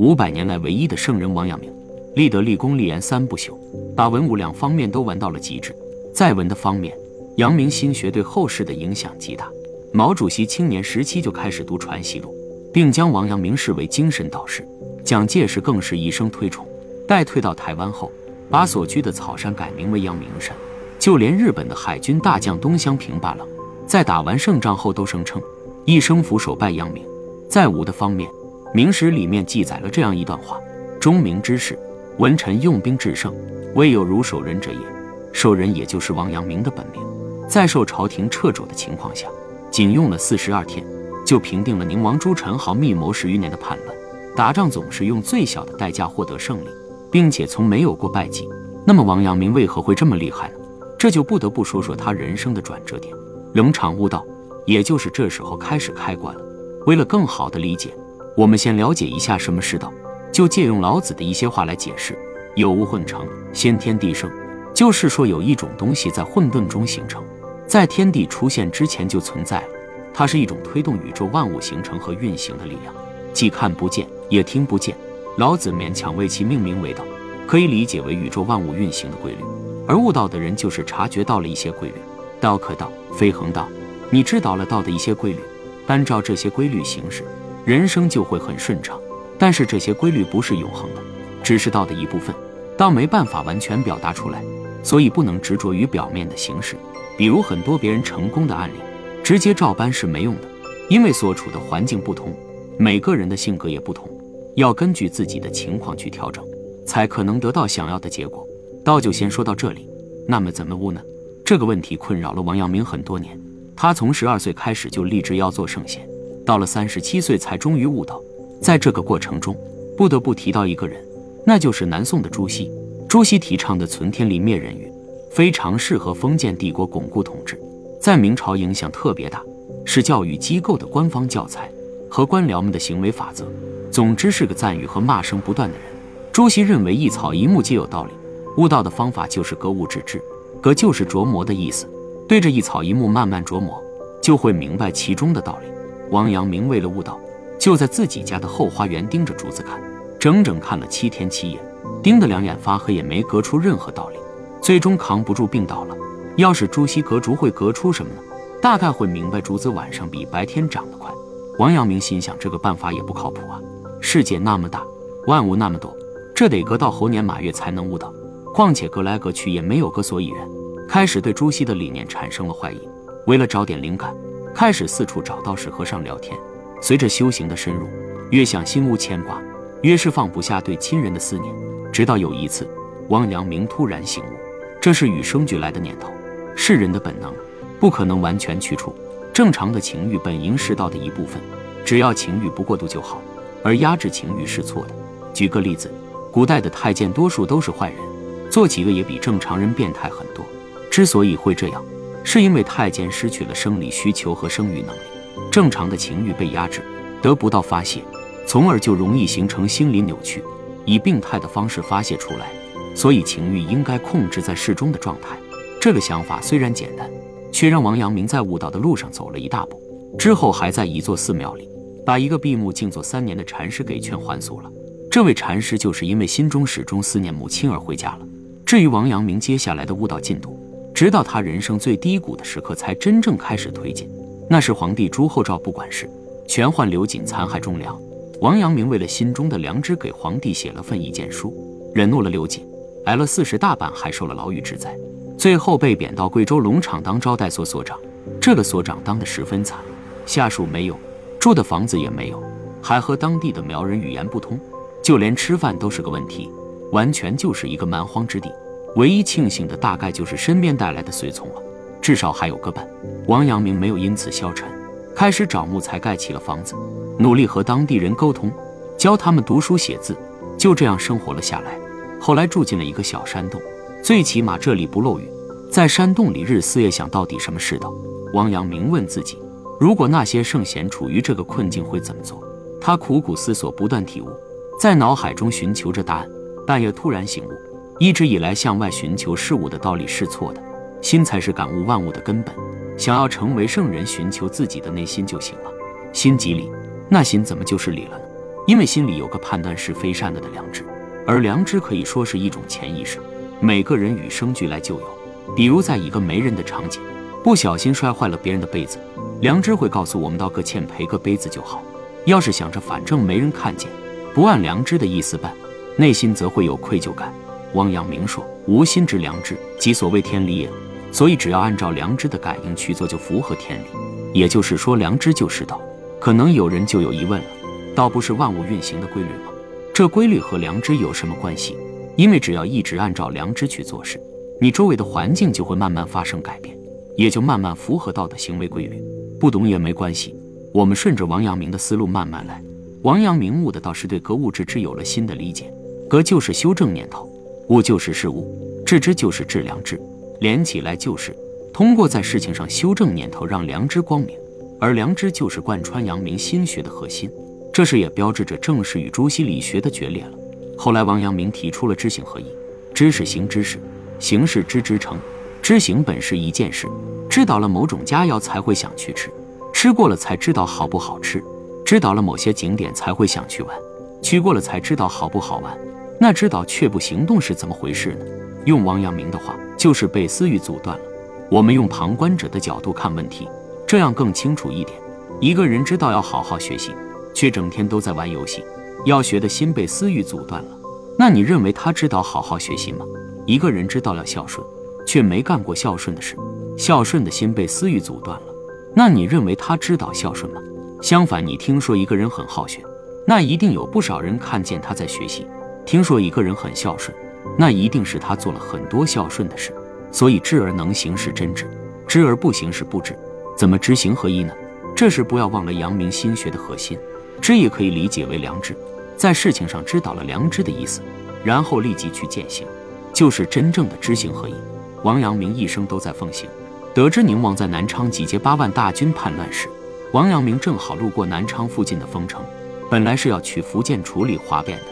五百年来唯一的圣人王阳明，立德、立功、立言三不朽，把文武两方面都玩到了极致。在文的方面，阳明心学对后世的影响极大。毛主席青年时期就开始读《传习录》，并将王阳明视为精神导师。蒋介石更是一生推崇。待退到台湾后，把所居的草山改名为阳明山。就连日本的海军大将东乡平八郎，在打完胜仗后都声称一生俯首拜阳明。在武的方面，明史里面记载了这样一段话：忠明之士，文臣用兵制胜，未有如守仁者也。守仁也就是王阳明的本名。在受朝廷掣肘的情况下，仅用了四十二天，就平定了宁王朱宸濠密谋十余年的叛乱。打仗总是用最小的代价获得胜利，并且从没有过败绩。那么王阳明为何会这么厉害呢？这就不得不说说他人生的转折点——冷场悟道，也就是这时候开始开挂了。为了更好的理解，我们先了解一下什么是道，就借用老子的一些话来解释：有物混成，先天地生，就是说有一种东西在混沌中形成，在天地出现之前就存在了。它是一种推动宇宙万物形成和运行的力量，既看不见也听不见。老子勉强为其命名为道，可以理解为宇宙万物运行的规律。而悟道的人就是察觉到了一些规律，道可道，非恒道。你知道了道的一些规律，按照这些规律行事，人生就会很顺畅。但是这些规律不是永恒的，只是道的一部分，道没办法完全表达出来，所以不能执着于表面的形式。比如很多别人成功的案例，直接照搬是没用的，因为所处的环境不同，每个人的性格也不同，要根据自己的情况去调整，才可能得到想要的结果。道就先说到这里，那么怎么悟呢？这个问题困扰了王阳明很多年。他从十二岁开始就立志要做圣贤，到了三十七岁才终于悟道。在这个过程中，不得不提到一个人，那就是南宋的朱熹。朱熹提倡的“存天理，灭人欲”，非常适合封建帝国巩固统治，在明朝影响特别大，是教育机构的官方教材和官僚们的行为法则。总之是个赞誉和骂声不断的人。朱熹认为一草一木皆有道理。悟道的方法就是格物致知，格就是琢磨的意思。对着一草一木慢慢琢磨，就会明白其中的道理。王阳明为了悟道，就在自己家的后花园盯着竹子看，整整看了七天七夜，盯得两眼发黑，也没隔出任何道理。最终扛不住病倒了。要是朱熹隔竹会隔出什么呢？大概会明白竹子晚上比白天长得快。王阳明心想，这个办法也不靠谱啊！世界那么大，万物那么多，这得隔到猴年马月才能悟到。况且隔来隔去也没有个所以然，开始对朱熹的理念产生了怀疑。为了找点灵感，开始四处找道士和尚聊天。随着修行的深入，越想心无牵挂，越是放不下对亲人的思念。直到有一次，王阳明突然醒悟，这是与生俱来的念头，是人的本能，不可能完全去除。正常的情欲本应是道的一部分，只要情欲不过度就好，而压制情欲是错的。举个例子，古代的太监多数都是坏人。做几个也比正常人变态很多。之所以会这样，是因为太监失去了生理需求和生育能力，正常的情欲被压制，得不到发泄，从而就容易形成心理扭曲，以病态的方式发泄出来。所以情欲应该控制在适中的状态。这个想法虽然简单，却让王阳明在悟道的路上走了一大步。之后还在一座寺庙里，把一个闭目静坐三年的禅师给劝还俗了。这位禅师就是因为心中始终思念母亲而回家了。至于王阳明接下来的悟道进度，直到他人生最低谷的时刻才真正开始推进。那时皇帝朱厚照不管事，全换刘瑾残害忠良。王阳明为了心中的良知，给皇帝写了份意见书，忍怒了刘瑾，挨了四十大板，还受了牢狱之灾，最后被贬到贵州龙场当招待所所长。这个所长当得十分惨，下属没有，住的房子也没有，还和当地的苗人语言不通，就连吃饭都是个问题。完全就是一个蛮荒之地，唯一庆幸的大概就是身边带来的随从了，至少还有个伴。王阳明没有因此消沉，开始找木材盖起了房子，努力和当地人沟通，教他们读书写字，就这样生活了下来。后来住进了一个小山洞，最起码这里不漏雨。在山洞里日思夜想，到底什么世道？王阳明问自己：如果那些圣贤处于这个困境会怎么做？他苦苦思索，不断体悟，在脑海中寻求着答案。半夜突然醒悟，一直以来向外寻求事物的道理是错的，心才是感悟万物的根本。想要成为圣人，寻求自己的内心就行了。心即理，那心怎么就是理了呢？因为心里有个判断是非善恶的良知，而良知可以说是一种潜意识，每个人与生俱来就有。比如在一个没人的场景，不小心摔坏了别人的杯子，良知会告诉我们道个歉，赔个杯子就好。要是想着反正没人看见，不按良知的意思办，内心则会有愧疚感。汪阳明说：“无心之良知，即所谓天理也。”所以只要按照良知的感应去做，就符合天理。也就是说，良知就是道。可能有人就有疑问了。道不是万物运行的规律吗？这规律和良知有什么关系？因为只要一直按照良知去做事，你周围的环境就会慢慢发生改变，也就慢慢符合道的行为规律。不懂也没关系，我们顺着王阳明的思路慢慢来。王阳明悟的道是对格物致知有了新的理解，格就是修正念头，物就是事物，致知就是致良知，连起来就是通过在事情上修正念头，让良知光明，而良知就是贯穿阳明心学的核心。这是也标志着正式与朱熹理学的决裂了。后来王阳明提出了知行合一，知是行知识，行是知之成。知行本是一件事，知道了某种佳肴才会想去吃，吃过了才知道好不好吃；知道了某些景点才会想去玩，去过了才知道好不好玩。那知道却不行动是怎么回事呢？用王阳明的话，就是被私欲阻断了。我们用旁观者的角度看问题，这样更清楚一点。一个人知道要好好学习。却整天都在玩游戏，要学的心被私欲阻断了。那你认为他知道好好学习吗？一个人知道要孝顺，却没干过孝顺的事，孝顺的心被私欲阻断了。那你认为他知道孝顺吗？相反，你听说一个人很好学，那一定有不少人看见他在学习。听说一个人很孝顺，那一定是他做了很多孝顺的事。所以知而能行是真知，知而不行是不知。怎么知行合一呢？这是不要忘了阳明心学的核心。知也可以理解为良知，在事情上知道了良知的意思，然后立即去践行，就是真正的知行合一。王阳明一生都在奉行。得知宁王在南昌集结八万大军叛乱时，王阳明正好路过南昌附近的丰城，本来是要去福建处理哗变的，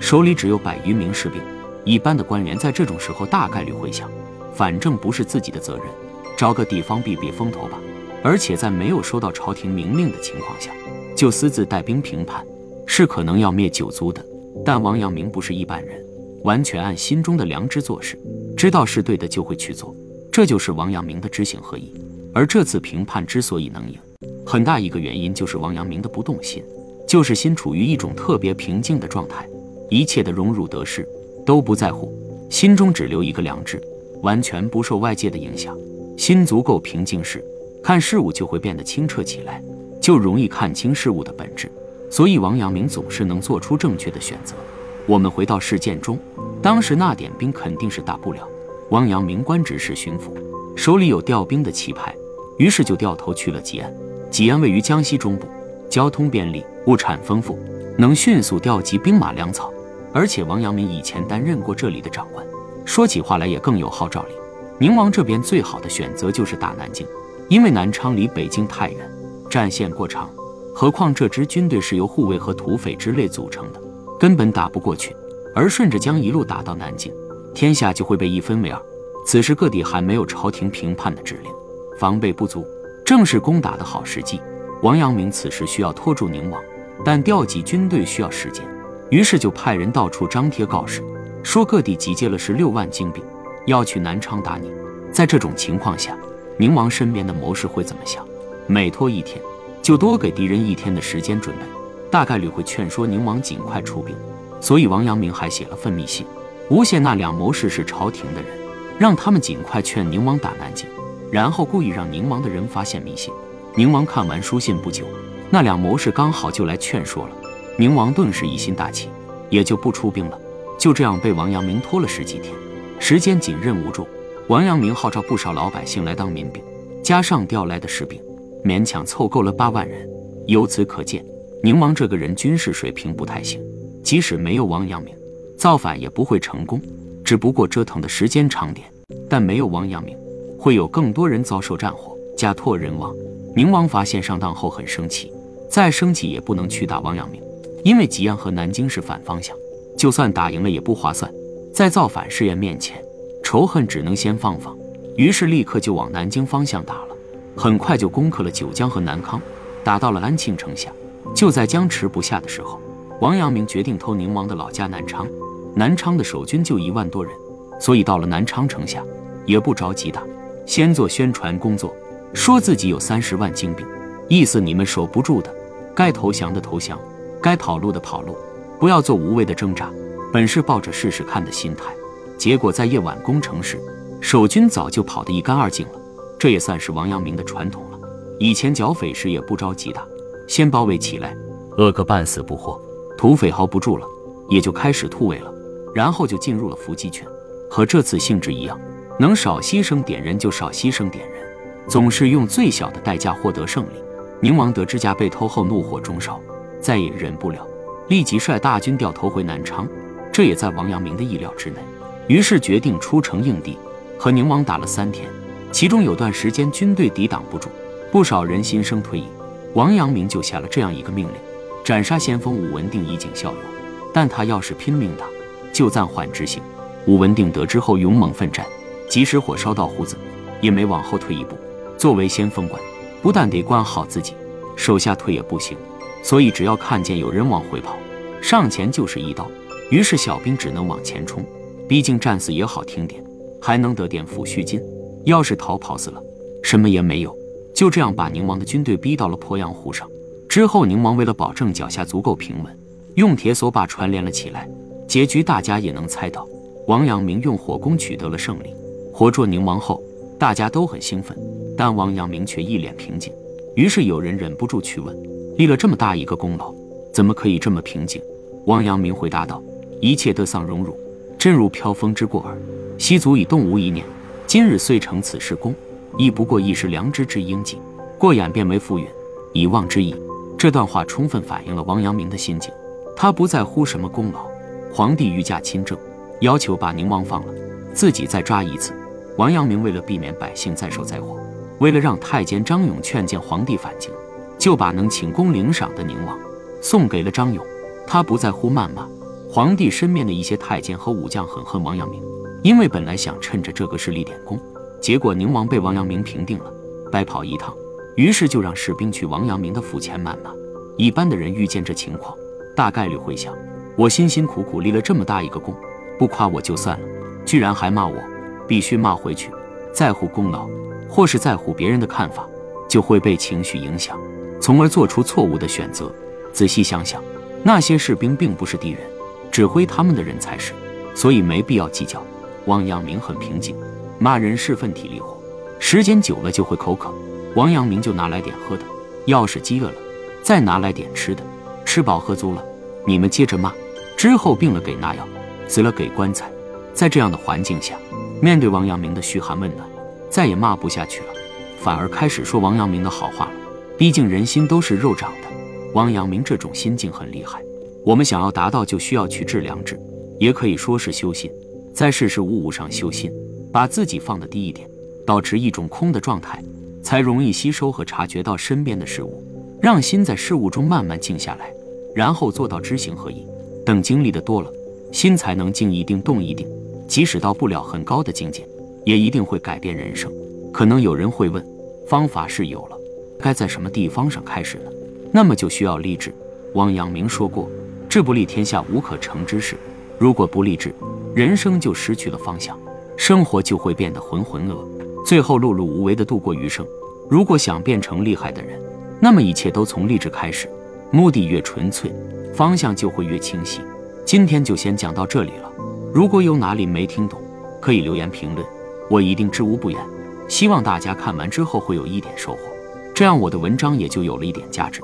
手里只有百余名士兵。一般的官员在这种时候大概率会想，反正不是自己的责任，找个地方避避风头吧。而且在没有收到朝廷明令的情况下。就私自带兵平叛，是可能要灭九族的。但王阳明不是一般人，完全按心中的良知做事，知道是对的就会去做，这就是王阳明的知行合一。而这次平叛之所以能赢，很大一个原因就是王阳明的不动心，就是心处于一种特别平静的状态，一切的荣辱得失都不在乎，心中只留一个良知，完全不受外界的影响。心足够平静时，看事物就会变得清澈起来。就容易看清事物的本质，所以王阳明总是能做出正确的选择。我们回到事件中，当时那点兵肯定是打不了。王阳明官职是巡抚，手里有调兵的棋牌，于是就掉头去了吉安。吉安位于江西中部，交通便利，物产丰富，能迅速调集兵马粮草。而且王阳明以前担任过这里的长官，说起话来也更有号召力。宁王这边最好的选择就是打南京，因为南昌离北京太远。战线过长，何况这支军队是由护卫和土匪之类组成的，根本打不过去。而顺着江一路打到南京，天下就会被一分为二。此时各地还没有朝廷平叛的指令，防备不足，正是攻打的好时机。王阳明此时需要拖住宁王，但调集军队需要时间，于是就派人到处张贴告示，说各地集结了十六万精兵，要去南昌打你。在这种情况下，宁王身边的谋士会怎么想？每拖一天，就多给敌人一天的时间准备，大概率会劝说宁王尽快出兵。所以王阳明还写了份密信，诬陷那两谋士是朝廷的人，让他们尽快劝宁王打南京。然后故意让宁王的人发现密信。宁王看完书信不久，那两谋士刚好就来劝说了。宁王顿时疑心大起，也就不出兵了。就这样被王阳明拖了十几天，时间紧任务重，王阳明号召不少老百姓来当民兵，加上调来的士兵。勉强凑够了八万人，由此可见，宁王这个人军事水平不太行。即使没有王阳明，造反也不会成功，只不过折腾的时间长点。但没有王阳明，会有更多人遭受战火，家破人亡。宁王发现上当后很生气，再生气也不能去打王阳明，因为吉安和南京是反方向，就算打赢了也不划算。在造反试验面前，仇恨只能先放放。于是立刻就往南京方向打了。很快就攻克了九江和南康，打到了安庆城下。就在僵持不下的时候，王阳明决定偷宁王的老家南昌。南昌的守军就一万多人，所以到了南昌城下也不着急打，先做宣传工作，说自己有三十万精兵，意思你们守不住的，该投降的投降，该跑路的跑路，不要做无谓的挣扎。本是抱着试试看的心态，结果在夜晚攻城时，守军早就跑得一干二净了。这也算是王阳明的传统了。以前剿匪时也不着急打，先包围起来，饿个半死不活，土匪熬不住了，也就开始突围了，然后就进入了伏击圈。和这次性质一样，能少牺牲点人就少牺牲点人，总是用最小的代价获得胜利。宁王得知家被偷后，怒火中烧，再也忍不了，立即率大军掉头回南昌。这也在王阳明的意料之内，于是决定出城应敌，和宁王打了三天。其中有段时间军队抵挡不住，不少人心生退意。王阳明就下了这样一个命令：斩杀先锋武文定以儆效尤。但他要是拼命打，就暂缓执行。武文定得知后勇猛奋战，即使火烧到胡子，也没往后退一步。作为先锋官，不但得管好自己，手下退也不行。所以只要看见有人往回跑，上前就是一刀。于是小兵只能往前冲，毕竟战死也好听点，还能得点抚恤金。要是逃跑死了，什么也没有。就这样把宁王的军队逼到了鄱阳湖上。之后，宁王为了保证脚下足够平稳，用铁索把船连了起来。结局大家也能猜到，王阳明用火攻取得了胜利，活捉宁王后，大家都很兴奋，但王阳明却一脸平静。于是有人忍不住去问：立了这么大一个功劳，怎么可以这么平静？王阳明回答道：“一切得丧荣辱，真如飘风之过耳，昔足以动无一念。”今日遂成此事功，亦不过一时良知之应尽，过眼便为浮云，以忘之意。这段话充分反映了王阳明的心境，他不在乎什么功劳。皇帝御驾亲政，要求把宁王放了，自己再抓一次。王阳明为了避免百姓再受灾祸，为了让太监张勇劝谏皇帝返京，就把能请功领赏的宁王送给了张勇。他不在乎谩骂，皇帝身边的一些太监和武将很恨王阳明。因为本来想趁着这个事立点功，结果宁王被王阳明平定了，白跑一趟，于是就让士兵去王阳明的府前谩骂。一般的人遇见这情况，大概率会想：我辛辛苦苦立了这么大一个功，不夸我就算了，居然还骂我，必须骂回去。在乎功劳，或是在乎别人的看法，就会被情绪影响，从而做出错误的选择。仔细想想，那些士兵并不是敌人，指挥他们的人才是，所以没必要计较。王阳明很平静，骂人是份体力活，时间久了就会口渴。王阳明就拿来点喝的，要是饥饿了，再拿来点吃的。吃饱喝足了，你们接着骂。之后病了给拿药，死了给棺材。在这样的环境下，面对王阳明的嘘寒问暖，再也骂不下去了，反而开始说王阳明的好话了。毕竟人心都是肉长的，王阳明这种心境很厉害。我们想要达到，就需要去治良知，也可以说是修心。在事事物物上修心，把自己放得低一点，保持一种空的状态，才容易吸收和察觉到身边的事物，让心在事物中慢慢静下来，然后做到知行合一。等经历的多了，心才能静一定动一定。即使到不了很高的境界，也一定会改变人生。可能有人会问，方法是有了，该在什么地方上开始呢？那么就需要立志。王阳明说过：“志不立，天下无可成之事。”如果不立志，人生就失去了方向，生活就会变得浑浑噩，最后碌碌无为的度过余生。如果想变成厉害的人，那么一切都从励志开始，目的越纯粹，方向就会越清晰。今天就先讲到这里了。如果有哪里没听懂，可以留言评论，我一定知无不言。希望大家看完之后会有一点收获，这样我的文章也就有了一点价值。